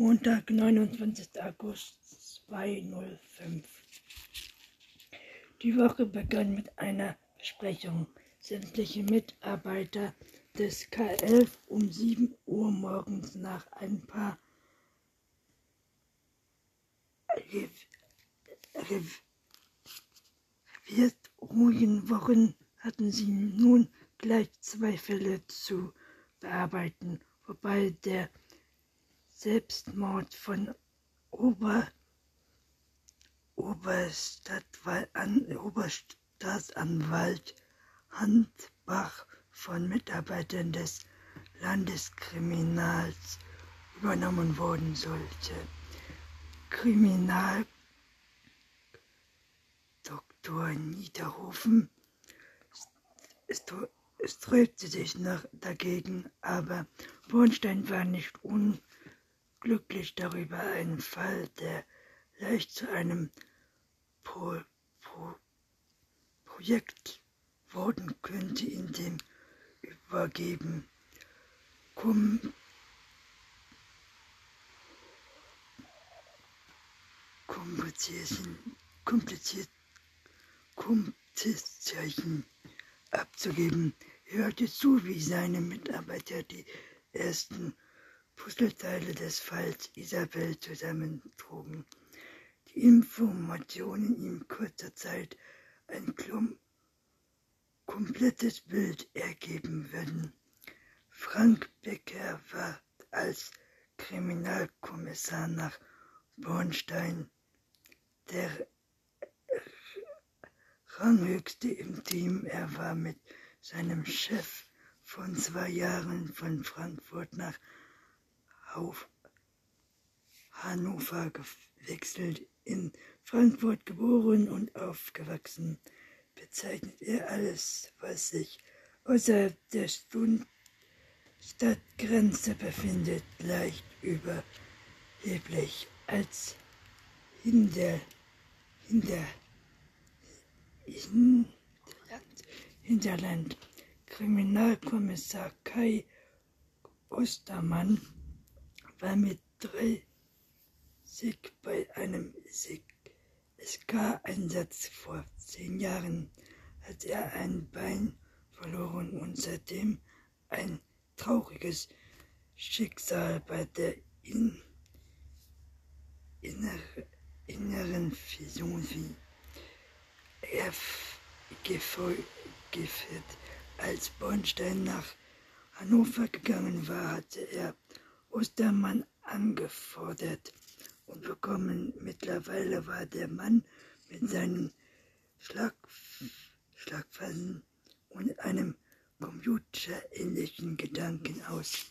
Montag, 29. August 205. Die Woche begann mit einer Besprechung. Sämtliche Mitarbeiter des K11 um 7 Uhr morgens nach ein paar reviert ruhigen Wochen hatten sie nun gleich zwei Fälle zu bearbeiten, wobei der Selbstmord von Ober, Oberstaatsanwalt Handbach von Mitarbeitern des Landeskriminals übernommen worden sollte. Kriminaldoktor Niederhofen sträubte sich noch dagegen, aber Bornstein war nicht un glücklich darüber, einen Fall, der leicht zu einem Pro Pro Projekt worden könnte, in dem übergeben. Kom komplizierten, kompliziert, Komplizieren abzugeben. Hörte zu, wie seine Mitarbeiter die ersten Puzzleteile des Falls Isabel zusammentrugen. Die Informationen in kurzer Zeit ein Klump komplettes Bild ergeben würden. Frank Becker war als Kriminalkommissar nach Bornstein der Ranghöchste im Team. Er war mit seinem Chef von zwei Jahren von Frankfurt nach auf Hannover gewechselt, in Frankfurt geboren und aufgewachsen, bezeichnet er alles, was sich außerhalb der Stund Stadtgrenze befindet, leicht überheblich als Hinter, Hinter, Hinterland, Hinterland. Kriminalkommissar Kai Ostermann war mit 30 bei einem SK-Einsatz vor zehn Jahren hat er ein Bein verloren und seitdem ein trauriges Schicksal bei der in, inner, inneren Philosophie. Er geführt, als Bornstein nach Hannover gegangen war, hatte er Ostermann angefordert und bekommen. Mittlerweile war der Mann mit seinen Schlag, Schlagfassen und einem computerähnlichen Gedanken aus.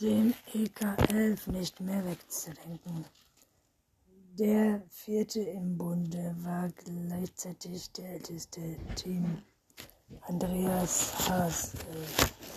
Dem EK11 nicht mehr wegzudenken. Der vierte im Bunde war gleichzeitig der älteste Team Andreas has.